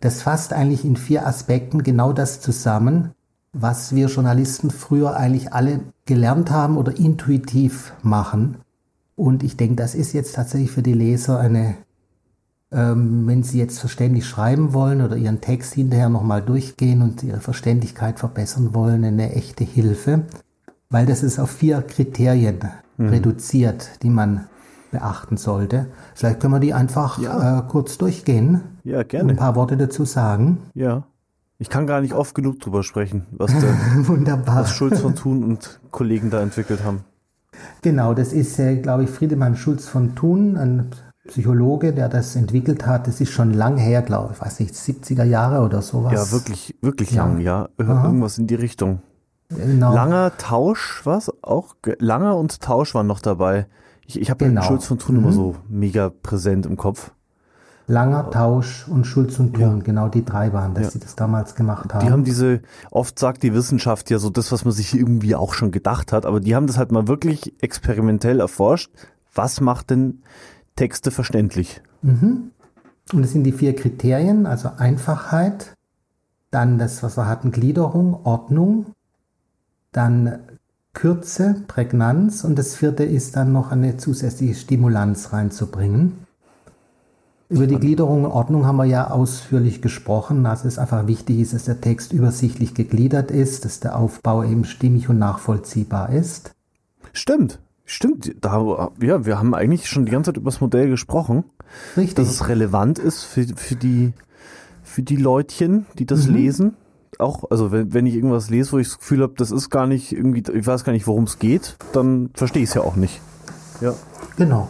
Das fasst eigentlich in vier Aspekten genau das zusammen, was wir Journalisten früher eigentlich alle gelernt haben oder intuitiv machen. Und ich denke, das ist jetzt tatsächlich für die Leser eine ähm, wenn Sie jetzt verständlich schreiben wollen oder Ihren Text hinterher nochmal durchgehen und Ihre Verständlichkeit verbessern wollen, eine echte Hilfe, weil das ist auf vier Kriterien mhm. reduziert, die man beachten sollte. Vielleicht können wir die einfach Ja. äh, kurz durchgehen. Ja, und gerne. ein paar Worte dazu sagen. Ja. Ich kann gar nicht oft genug drüber sprechen, was, der, was Schulz von Thun und Kollegen da entwickelt haben. Genau, das ist, äh, glaube ich, Friedemann Schulz von Thun, ein Psychologe, der das entwickelt hat. Das ist schon lang her, glaube ich, weiß nicht, 70er Jahre oder sowas. Ja, wirklich, wirklich Ja. lang, ja. Aha. Irgendwas in die Richtung. Genau. Langer Tausch, was? Auch? Ge- Langer und Tausch waren noch dabei. Ich, ich habe Genau. Schulz von Thun immer so mega präsent im Kopf. Langer Tausch und Schulz und Thun, genau die drei waren, dass Ja. sie das damals gemacht haben. Die haben diese, oft sagt die Wissenschaft ja so das, was man sich irgendwie auch schon gedacht hat, aber die haben das halt mal wirklich experimentell erforscht. Was macht denn Texte verständlich? Und das sind die vier Kriterien, also Einfachheit, dann das, was wir hatten, Gliederung, Ordnung, dann Kürze, Prägnanz und das vierte ist dann noch eine zusätzliche Stimulanz reinzubringen. Über die Gliederung und Ordnung haben wir ja ausführlich gesprochen. Also es einfach wichtig ist, dass der Text übersichtlich gegliedert ist, dass der Aufbau eben stimmig und nachvollziehbar ist. Stimmt, stimmt. Da, ja, wir haben eigentlich schon die ganze Zeit über das Modell gesprochen, Richtig. dass es relevant ist für, für die, für die Leutchen, die das lesen. Auch, also wenn, wenn ich irgendwas lese, wo ich das Gefühl habe, das ist gar nicht irgendwie, ich weiß gar nicht, worum es geht, dann verstehe ich es ja auch nicht. Ja. Genau.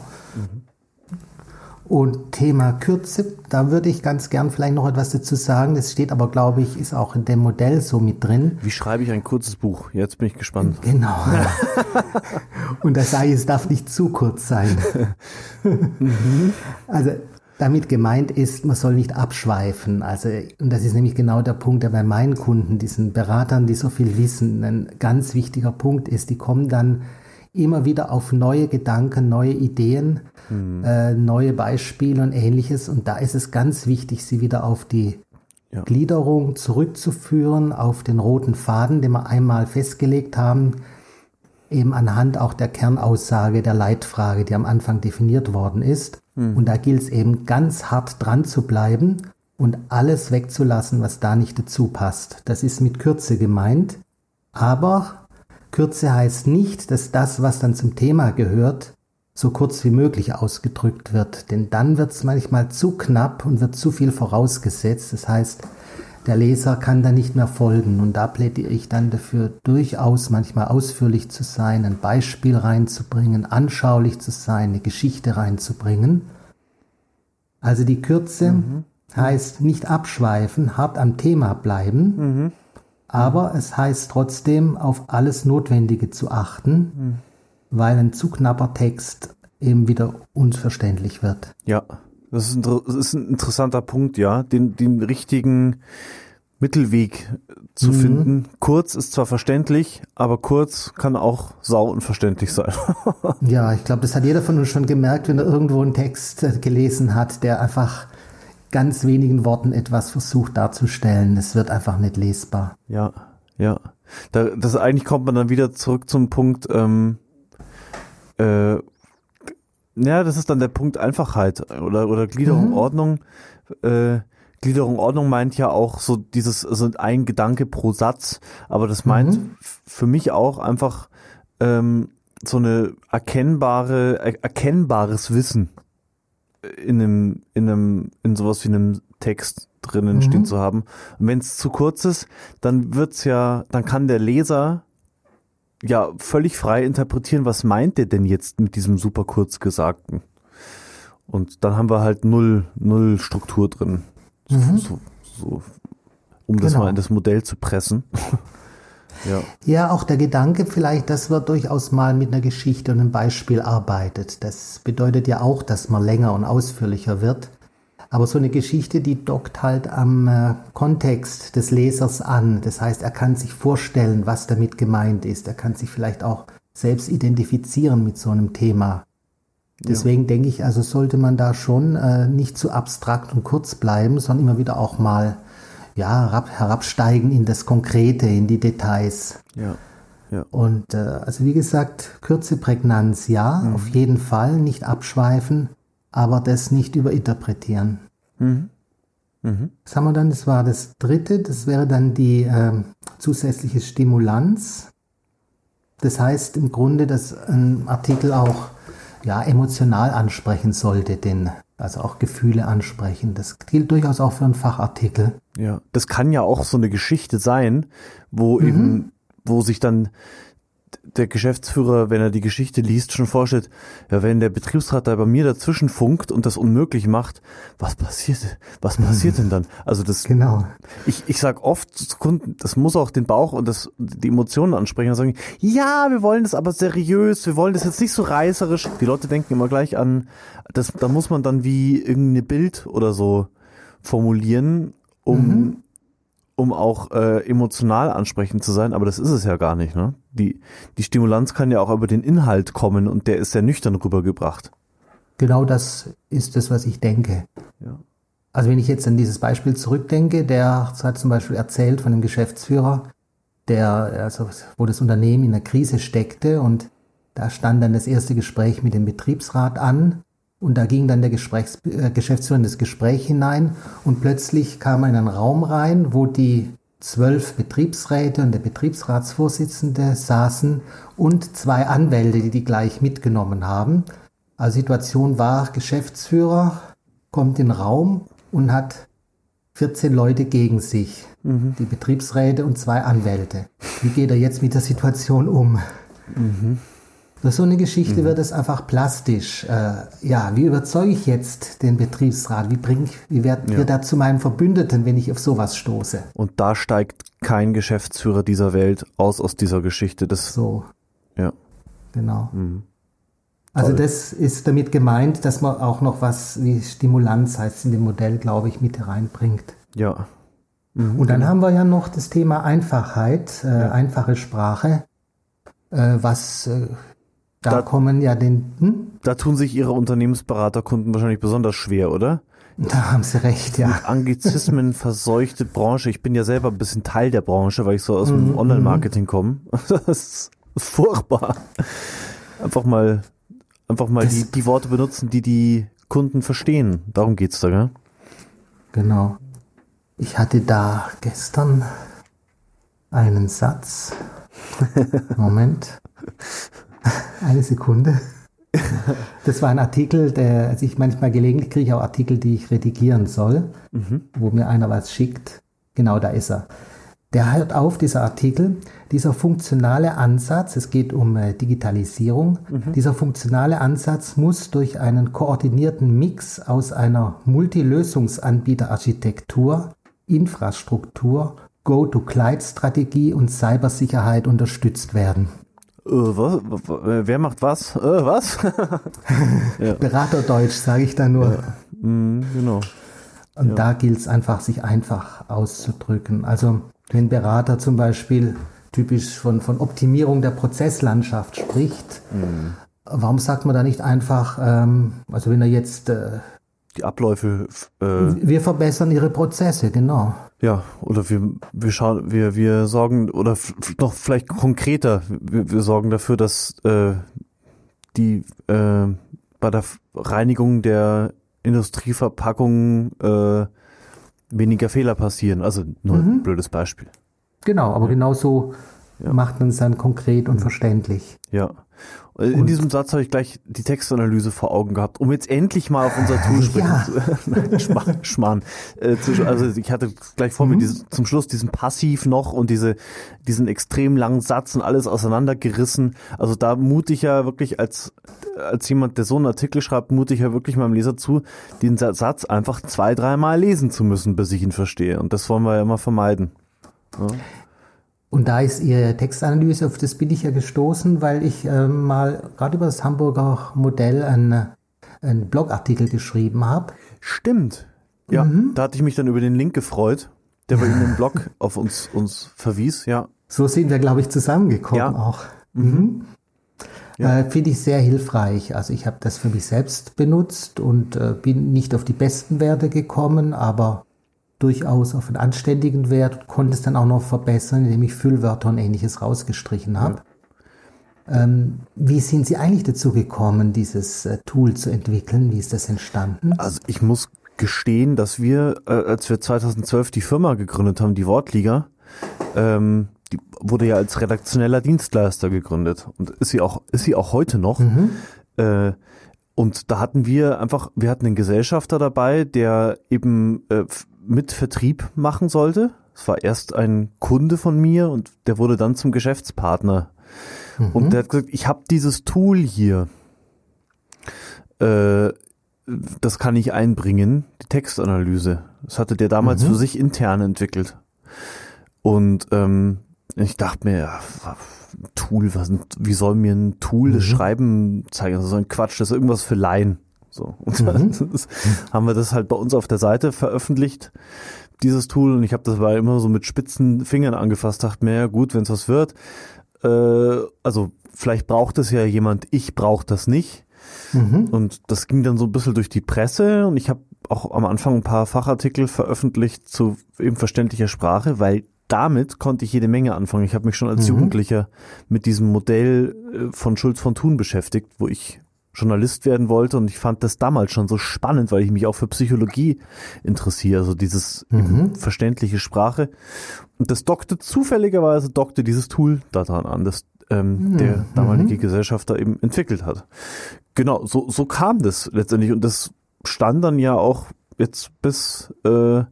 Und Thema Kürze, da würde ich ganz gern vielleicht noch etwas dazu sagen. Das steht aber, glaube ich, ist auch in dem Modell so mit drin. Wie schreibe ich ein kurzes Buch? Jetzt bin ich gespannt. Genau. Und das sei, es darf nicht zu kurz sein. Also damit gemeint ist, man soll nicht abschweifen. Also, und das ist nämlich genau der Punkt, der bei meinen Kunden, diesen Beratern, die so viel wissen, ein ganz wichtiger Punkt ist. Die kommen dann immer wieder auf neue Gedanken, neue Ideen, äh, neue Beispiele und ähnliches. Und da ist es ganz wichtig, sie wieder auf die Ja. Gliederung zurückzuführen, auf den roten Faden, den wir einmal festgelegt haben, eben anhand auch der Kernaussage der Leitfrage, die am Anfang definiert worden ist. Und da gilt es eben ganz hart dran zu bleiben und alles wegzulassen, was da nicht dazu passt. Das ist mit Kürze gemeint. Aber Kürze heißt nicht, dass das, was dann zum Thema gehört, so kurz wie möglich ausgedrückt wird. Denn dann wird es manchmal zu knapp und wird zu viel vorausgesetzt. Das heißt, der Leser kann da nicht mehr folgen. Und da plädiere ich dann dafür, durchaus manchmal ausführlich zu sein, ein Beispiel reinzubringen, anschaulich zu sein, eine Geschichte reinzubringen. Also die Kürze heißt nicht abschweifen, hart am Thema bleiben, aber es heißt trotzdem auf alles Notwendige zu achten, weil ein zu knapper Text eben wieder unverständlich wird. Ja, das ist, ein, das ist ein interessanter Punkt, ja, den, den richtigen Mittelweg zu finden. Kurz ist zwar verständlich, aber kurz kann auch sau unverständlich sein. Ja, ich glaube, das hat jeder von uns schon gemerkt, wenn er irgendwo einen Text äh, gelesen hat, der einfach ganz wenigen Worten etwas versucht darzustellen. Es wird einfach nicht lesbar. ja, ja. Da, das eigentlich kommt man dann wieder zurück zum Punkt, ähm, äh, ja, das ist dann der Punkt Einfachheit oder, oder Gliederung, Ordnung. Äh, Gliederung, Ordnung meint ja auch so dieses, so ein Gedanke pro Satz, aber das meint f- für mich auch einfach ähm, so eine erkennbare, er, erkennbares Wissen in einem, in einem, in sowas wie einem Text drinnen stehen zu haben. Und wenn es zu kurz ist, dann wird's ja, dann kann der Leser ja völlig frei interpretieren, was meint der denn jetzt mit diesem super kurz Gesagten. Und dann haben wir halt null, null Struktur drin. So, so, so, um das Genau. mal in das Modell zu pressen. ja. Ja, auch der Gedanke vielleicht, dass man durchaus mal mit einer Geschichte und einem Beispiel arbeitet. Das bedeutet ja auch, dass man länger und ausführlicher wird. Aber so eine Geschichte, die dockt halt am äh, Kontext des Lesers an. Das heißt, er kann sich vorstellen, was damit gemeint ist. Er kann sich vielleicht auch selbst identifizieren mit so einem Thema. Deswegen denke ich, also sollte man da schon äh, nicht zu abstrakt und kurz bleiben, sondern immer wieder auch mal ja, herab, herabsteigen in das Konkrete, in die Details. Ja. Ja. Und äh, also wie gesagt, Kürze, Prägnanz, ja, auf jeden Fall, nicht abschweifen, aber das nicht überinterpretieren. Was haben wir dann? Das war das dritte, das wäre dann die ähm, zusätzliche Stimulanz. Das heißt im Grunde, dass ein Artikel auch ja emotional ansprechen sollte, den also auch Gefühle ansprechen. Das gilt durchaus auch für einen Fachartikel. Ja, das kann ja auch so eine Geschichte sein, wo mhm. eben, wo sich dann der Geschäftsführer, wenn er die Geschichte liest, schon vorstellt, ja, wenn der Betriebsrat da bei mir dazwischen funkt und das unmöglich macht, was passiert, was passiert denn dann? Also das, genau. Ich, ich sag oft zu Kunden, das muss auch den Bauch und das, die Emotionen ansprechen und sagen, ja, wir wollen das aber seriös, wir wollen das jetzt nicht so reißerisch. Die Leute denken immer gleich an, das, da muss man dann wie irgendeine Bild oder so formulieren, um, mhm um auch äh, emotional ansprechend zu sein, aber das ist es ja gar nicht. Ne? Die, die Stimulanz kann ja auch über den Inhalt kommen und der ist sehr nüchtern rübergebracht. Genau das ist es, was ich denke. Ja. Also wenn ich jetzt an dieses Beispiel zurückdenke, der hat zum Beispiel erzählt von einem Geschäftsführer, der, also wo das Unternehmen in einer Krise steckte und da stand dann das erste Gespräch mit dem Betriebsrat an und da ging dann der Gesprächs äh, Geschäftsführer in das Gespräch hinein und plötzlich kam er in einen Raum rein, wo die zwölf Betriebsräte und der Betriebsratsvorsitzende saßen und zwei Anwälte, die die gleich mitgenommen haben. Also Situation war, Geschäftsführer kommt in den Raum und hat 14 Leute gegen sich, mhm. die Betriebsräte und zwei Anwälte. Wie geht er jetzt mit der Situation um? Mhm. Durch so eine Geschichte mhm. wird es einfach plastisch. Äh, ja, wie überzeuge ich jetzt den Betriebsrat? Wie bringe ich, wie werde ja. da zu meinen Verbündeten, wenn ich auf sowas stoße? Und da steigt kein Geschäftsführer dieser Welt aus aus dieser Geschichte. Das, so. Ja. Genau. Mhm. Also das ist damit gemeint, dass man auch noch was wie Stimulanz heißt in dem Modell, glaube ich, mit reinbringt. Ja. Mhm, Und dann haben wir ja noch das Thema Einfachheit, äh, ja. einfache Sprache, äh, was äh, da, da kommen ja den. Hm? Da tun sich Ihre Unternehmensberaterkunden wahrscheinlich besonders schwer, oder? Da haben Sie recht, ja. Mit Anglizismen verseuchte Branche. Ich bin ja selber ein bisschen Teil der Branche, weil ich so aus dem mm, Online-Marketing komme. Das ist furchtbar. Einfach mal, einfach mal die, die Worte benutzen, die die Kunden verstehen. Darum geht's da, gell? Genau. Ich hatte da gestern einen Satz. Moment. Eine Sekunde. Das war ein Artikel, der, also ich manchmal gelegentlich kriege ich auch Artikel, die ich redigieren soll, mhm. wo mir einer was schickt. Genau, da ist er. Der hört auf, dieser Artikel, dieser funktionale Ansatz, es geht um äh, Digitalisierung, mhm. dieser funktionale Ansatz muss durch einen koordinierten Mix aus einer Multilösungsanbieterarchitektur, Infrastruktur, Go-to-Cloud-Strategie und Cybersicherheit unterstützt werden was, wer macht was? Äh, was? ja. Beraterdeutsch, sage ich da nur. Ja. Mm, genau. Und ja. da gilt es einfach, sich einfach auszudrücken. Also wenn Berater zum Beispiel typisch von, von Optimierung der Prozesslandschaft spricht, mhm. warum sagt man da nicht einfach, ähm, also wenn er jetzt äh, die Abläufe. Äh, wir verbessern ihre Prozesse, genau. Ja, oder wir, wir schauen, wir, wir sorgen, oder noch vielleicht konkreter, wir, wir sorgen dafür, dass äh, die äh, bei der Reinigung der Industrieverpackungen äh, weniger Fehler passieren. Also nur mhm. ein blödes Beispiel. Genau, aber ja. genau so ja. macht man es dann konkret und verständlich. Ja. Äh, in und diesem Satz habe ich gleich die Textanalyse vor Augen gehabt, um jetzt endlich mal auf unser Tool sprechen ja. zu Schmarrn. Schmarrn. Äh, also ich hatte gleich vor mhm. mir diese, zum Schluss diesen Passiv noch und diese, diesen extrem langen Satz und alles auseinandergerissen. Also da mute ich ja wirklich als, als jemand, der so einen Artikel schreibt, mute ich ja wirklich meinem Leser zu, den Satz einfach zwei, dreimal lesen zu müssen, bis ich ihn verstehe. Und das wollen wir ja immer vermeiden. Ja. Und da ist Ihre Textanalyse, auf das bin ich ja gestoßen, weil ich äh, mal gerade über das Hamburger Modell einen, einen Blogartikel geschrieben habe. Stimmt. Ja, mhm. da hatte ich mich dann über den Link gefreut, der bei Ihnen im Blog auf uns, uns verwies, ja. So sind wir, glaube ich, zusammengekommen ja. auch. Mhm. mhm. Ja. Äh, Finde ich sehr hilfreich. Also ich habe das für mich selbst benutzt und äh, bin nicht auf die besten Werte gekommen, aber durchaus auf einen anständigen Wert und konnte es dann auch noch verbessern, indem ich Füllwörter und ähnliches rausgestrichen habe. Ja. Ähm, wie sind Sie eigentlich dazu gekommen, dieses äh, Tool zu entwickeln? Wie ist das entstanden? Also ich muss gestehen, dass wir, äh, als wir 2012 die Firma gegründet haben, die Wortliga, ähm, die wurde ja als redaktioneller Dienstleister gegründet und ist sie auch, ist sie auch heute noch. Mhm. Äh, und da hatten wir einfach, wir hatten einen Gesellschafter dabei, der eben äh, mit Vertrieb machen sollte. Es war erst ein Kunde von mir und der wurde dann zum Geschäftspartner. Mhm. Und der hat gesagt, ich habe dieses Tool hier. Äh, das kann ich einbringen, die Textanalyse. Das hatte der damals mhm. für sich intern entwickelt. Und ähm, ich dachte mir, ja, Tool, was, wie soll mir ein Tool das mhm. Schreiben zeigen? Das ist so ein Quatsch, das ist irgendwas für Laien. So. Und mhm. das, haben wir das halt bei uns auf der Seite veröffentlicht, dieses Tool. Und ich habe das war immer so mit spitzen Fingern angefasst, dachte mir, ja gut, wenn es was wird. Äh, also vielleicht braucht es ja jemand, ich brauche das nicht. Mhm. Und das ging dann so ein bisschen durch die Presse und ich habe auch am Anfang ein paar Fachartikel veröffentlicht zu eben verständlicher Sprache, weil damit konnte ich jede Menge anfangen. Ich habe mich schon als mhm. Jugendlicher mit diesem Modell äh, von Schulz von Thun beschäftigt, wo ich Journalist werden wollte und ich fand das damals schon so spannend, weil ich mich auch für Psychologie interessiere, also dieses mhm. verständliche Sprache. Und das dockte zufälligerweise dockte dieses Tool daran an, das ähm, mhm. der damalige mhm. Gesellschafter eben entwickelt hat. Genau, so, so kam das letztendlich und das stand dann ja auch jetzt bis äh,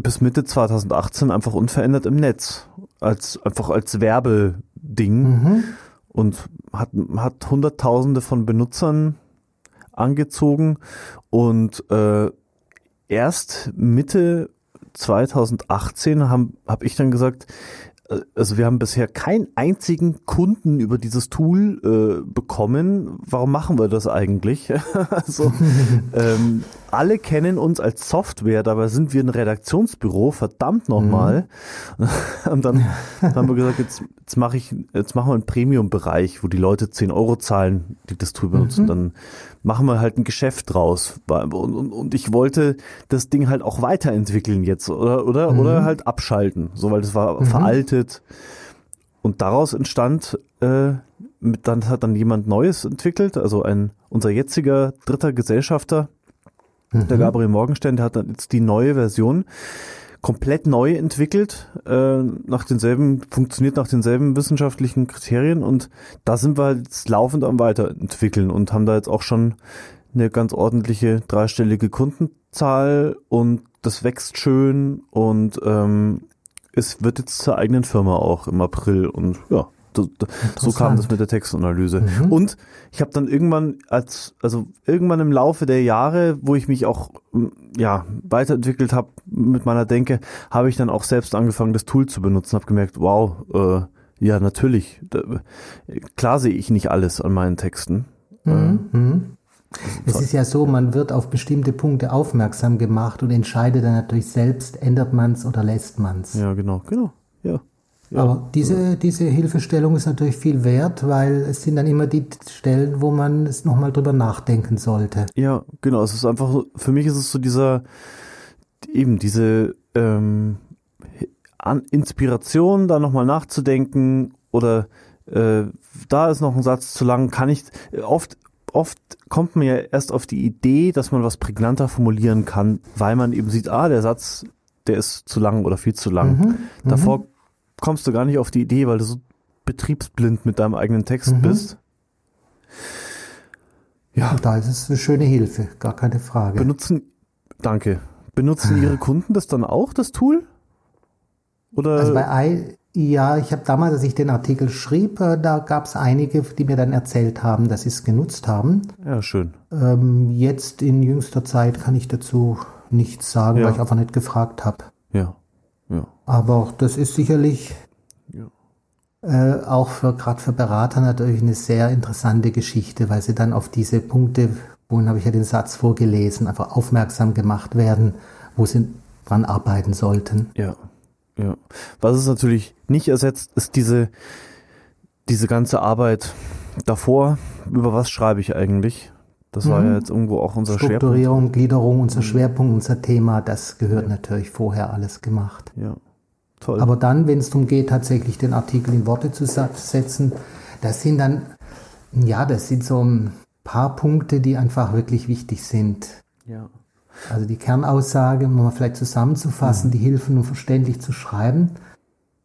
bis Mitte 2018 einfach unverändert im Netz. Als, einfach als Werbeding. Mhm. Und hat, hat Hunderttausende von Benutzern angezogen. Und äh, erst Mitte 2018 habe hab ich dann gesagt, also wir haben bisher keinen einzigen Kunden über dieses Tool äh, bekommen. Warum machen wir das eigentlich? also ähm, alle kennen uns als Software, dabei sind wir ein Redaktionsbüro, verdammt nochmal. Mhm. Und dann haben wir gesagt, jetzt, jetzt mache ich, jetzt machen wir einen Premium-Bereich, wo die Leute 10 Euro zahlen, die das Tool benutzen. Mhm. Dann machen wir halt ein Geschäft draus. Und, und, und ich wollte das Ding halt auch weiterentwickeln jetzt oder oder mhm. oder halt abschalten, so weil das war mhm. veraltet. Und daraus entstand, äh, mit, dann hat dann jemand Neues entwickelt, also ein unser jetziger dritter Gesellschafter, mhm. der Gabriel Morgenstern, der hat jetzt die neue Version komplett neu entwickelt, äh, nach denselben, funktioniert nach denselben wissenschaftlichen Kriterien und da sind wir jetzt laufend am Weiterentwickeln und haben da jetzt auch schon eine ganz ordentliche dreistellige Kundenzahl und das wächst schön und ähm, es wird jetzt zur eigenen Firma auch im April und ja, so kam das mit der Textanalyse. Mhm. Und ich habe dann irgendwann als, also irgendwann im Laufe der Jahre, wo ich mich auch ja weiterentwickelt habe mit meiner Denke, habe ich dann auch selbst angefangen, das Tool zu benutzen. Habe gemerkt, wow, äh, ja natürlich, da, klar sehe ich nicht alles an meinen Texten. Mhm. Äh, mhm. es ist ja so, man wird auf bestimmte Punkte aufmerksam gemacht und entscheidet dann natürlich selbst, ändert man es oder lässt man es. Ja, genau, genau, ja. Aber diese, diese Hilfestellung ist natürlich viel wert, weil es sind dann immer die Stellen, wo man es nochmal drüber nachdenken sollte. Ja, genau. Es ist einfach so, für mich ist es so dieser, eben diese ähm, Inspiration, da nochmal nachzudenken oder äh, da ist noch ein Satz zu lang, kann ich oft oft kommt man ja erst auf die Idee, dass man was prägnanter formulieren kann, weil man eben sieht, ah, der Satz, der ist zu lang oder viel zu lang. Mhm, Davor mhm kommst du gar nicht auf die Idee, weil du so betriebsblind mit deinem eigenen Text mhm. bist. Ja. Da ist es eine schöne Hilfe, gar keine Frage. Benutzen, danke. Benutzen Ihre Kunden das dann auch, das Tool? Oder? Also bei I, ja, ich habe damals, als ich den Artikel schrieb, äh, da gab es einige, die mir dann erzählt haben, dass sie es genutzt haben. Ja, schön. Ähm, jetzt in jüngster Zeit kann ich dazu nichts sagen, ja. weil ich einfach nicht gefragt habe. Ja. Aber das ist sicherlich ja. äh, auch für gerade für Berater natürlich eine sehr interessante Geschichte, weil sie dann auf diese Punkte, wohin habe ich ja den Satz vorgelesen, einfach aufmerksam gemacht werden, wo sie dran arbeiten sollten. Ja, ja. Was es natürlich nicht ersetzt, ist diese, diese ganze Arbeit davor. Über was schreibe ich eigentlich? Das war mhm. ja jetzt irgendwo auch unser Strukturierung, Schwerpunkt. Strukturierung, Gliederung, unser mhm. Schwerpunkt, unser Thema, das gehört ja. natürlich vorher alles gemacht. Ja, toll. Aber dann, wenn es darum geht, tatsächlich den Artikel in Worte zu setzen, das sind dann, ja, das sind so ein paar Punkte, die einfach wirklich wichtig sind. Ja. Also die Kernaussage, um mal vielleicht zusammenzufassen, mhm. die Hilfen, um verständlich zu schreiben,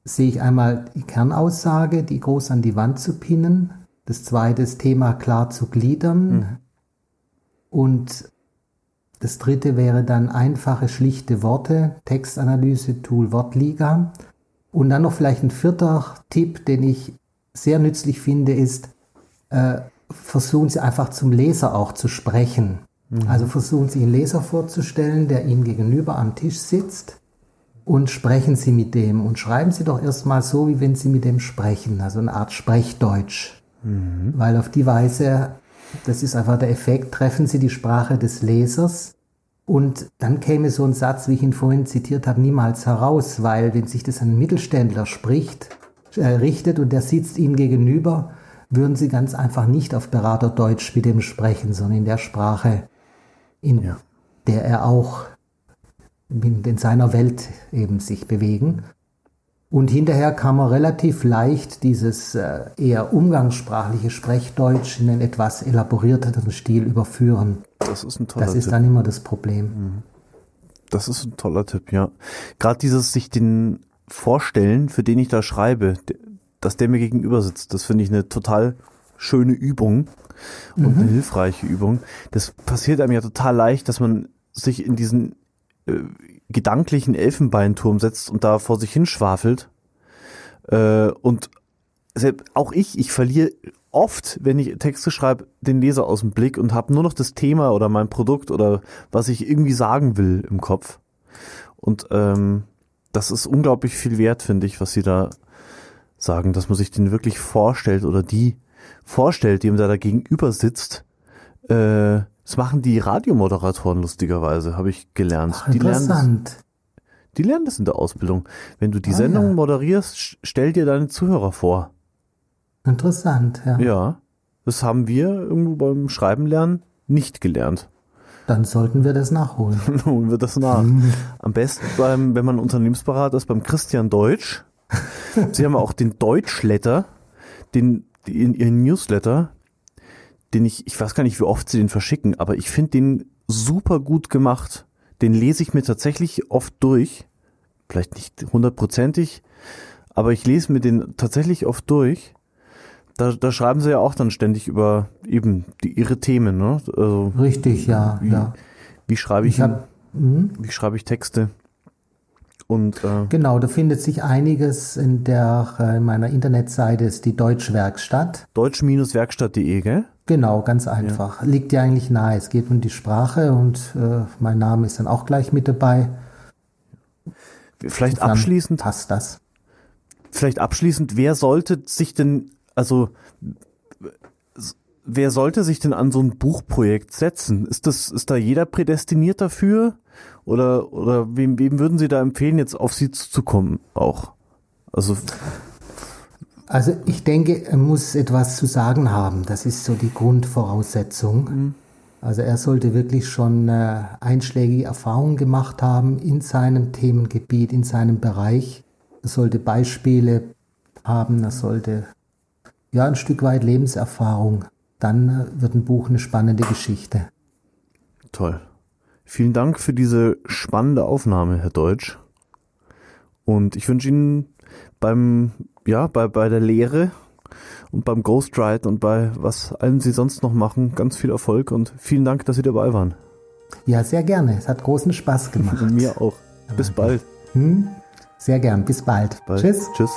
sehe ich einmal die Kernaussage, die groß an die Wand zu pinnen, Das zweite ist Thema klar zu gliedern. Mhm. Und das dritte wäre dann einfache, schlichte Worte, Textanalyse, Tool Wortliga. Und dann noch vielleicht ein vierter Tipp, den ich sehr nützlich finde, ist, äh, versuchen Sie einfach zum Leser auch zu sprechen. Mhm. Also versuchen Sie einen Leser vorzustellen, der Ihnen gegenüber am Tisch sitzt und sprechen Sie mit dem und schreiben Sie doch erstmal so, wie wenn Sie mit dem sprechen, also eine Art Sprechdeutsch. Weil auf die Weise, das ist einfach der Effekt, treffen Sie die Sprache des Lesers und dann käme so ein Satz, wie ich ihn vorhin zitiert habe, niemals heraus, weil wenn sich das einen Mittelständler spricht, äh, richtet und der sitzt Ihnen gegenüber, würden Sie ganz einfach nicht auf Beraterdeutsch mit dem sprechen, sondern in der Sprache, in Ja. der er auch in, in seiner Welt eben sich bewegen. Und hinterher kann man relativ leicht dieses äh, eher umgangssprachliche Sprechdeutsch in einen etwas elaborierteren Stil überführen. Das ist ein toller Das ist Tipp. dann immer das Problem. Das ist ein toller Tipp, ja. Gerade dieses sich den vorstellen, für den ich da schreibe, dass der mir gegenüber sitzt, das finde ich eine total schöne Übung und eine hilfreiche Übung. Das passiert einem ja total leicht, dass man sich in diesen äh, gedanklichen Elfenbeinturm setzt und da vor sich hinschwafelt. Äh, und auch ich, ich verliere oft, wenn ich Texte schreibe, den Leser aus dem Blick und habe nur noch das Thema oder mein Produkt oder was ich irgendwie sagen will im Kopf. Und ähm, das ist unglaublich viel wert, finde ich, was sie da sagen, dass man sich den wirklich vorstellt oder die vorstellt, dem da gegenüber sitzt. Äh, das machen die Radiomoderatoren lustigerweise, habe ich gelernt. Ach, die lernen das, interessant. die lernen das in der Ausbildung. Wenn du die Ah, Sendung ja. moderierst, stell dir deine Zuhörer vor. Interessant, ja. Ja, das haben wir irgendwo beim Schreiben lernen nicht gelernt. Dann sollten wir das nachholen. Dann holen wir das nach. Am besten beim, wenn man Unternehmensberater ist, beim Christian Deutsch. Sie haben auch den Deutschletter, den, in ihren Newsletter, den ich, ich weiß gar nicht, wie oft sie den verschicken, aber ich finde den super gut gemacht. Den lese ich mir tatsächlich oft durch. Vielleicht nicht hundertprozentig, aber ich lese mir den tatsächlich oft durch. Da, da schreiben sie ja auch dann ständig über eben die, ihre Themen, ne? Also, Richtig, ja, wie, ja. wie schreibe ich, Ich hab, mhm. wie schreibe ich Texte? Und äh, Genau, da findet sich einiges in der äh, in meiner Internetseite ist die Deutschwerkstatt. deutsch-werkstatt.de, gell? Genau, ganz einfach. Liegt dir eigentlich nahe. Es geht um die Sprache und äh, mein Name ist dann auch gleich mit dabei. Vielleicht abschließend, passt das. vielleicht abschließend, wer sollte sich denn, also wer sollte sich denn an so ein Buchprojekt setzen? Ist das, ist da jeder prädestiniert dafür? Oder, oder wem, wem würden Sie da empfehlen, jetzt auf Sie zuzukommen auch? Also, Also ich denke, er muss etwas zu sagen haben. Das ist so die Grundvoraussetzung. Also er sollte wirklich schon äh, einschlägige Erfahrungen gemacht haben in seinem Themengebiet, in seinem Bereich. Er sollte Beispiele haben, er sollte ja ein Stück weit Lebenserfahrung. Dann äh, wird ein Buch eine spannende Geschichte. toll. Vielen Dank für diese spannende Aufnahme, Herr Deutsch. Und ich wünsche Ihnen beim, ja, bei, bei der Lehre und beim Ghostwrite und bei was allem Sie sonst noch machen, ganz viel Erfolg und vielen Dank, dass Sie dabei waren. Ja, sehr gerne. Es hat großen Spaß gemacht. Und mir auch. Bis bald. Hm? Sehr gern. Bis bald. bald. Tschüss. Tschüss.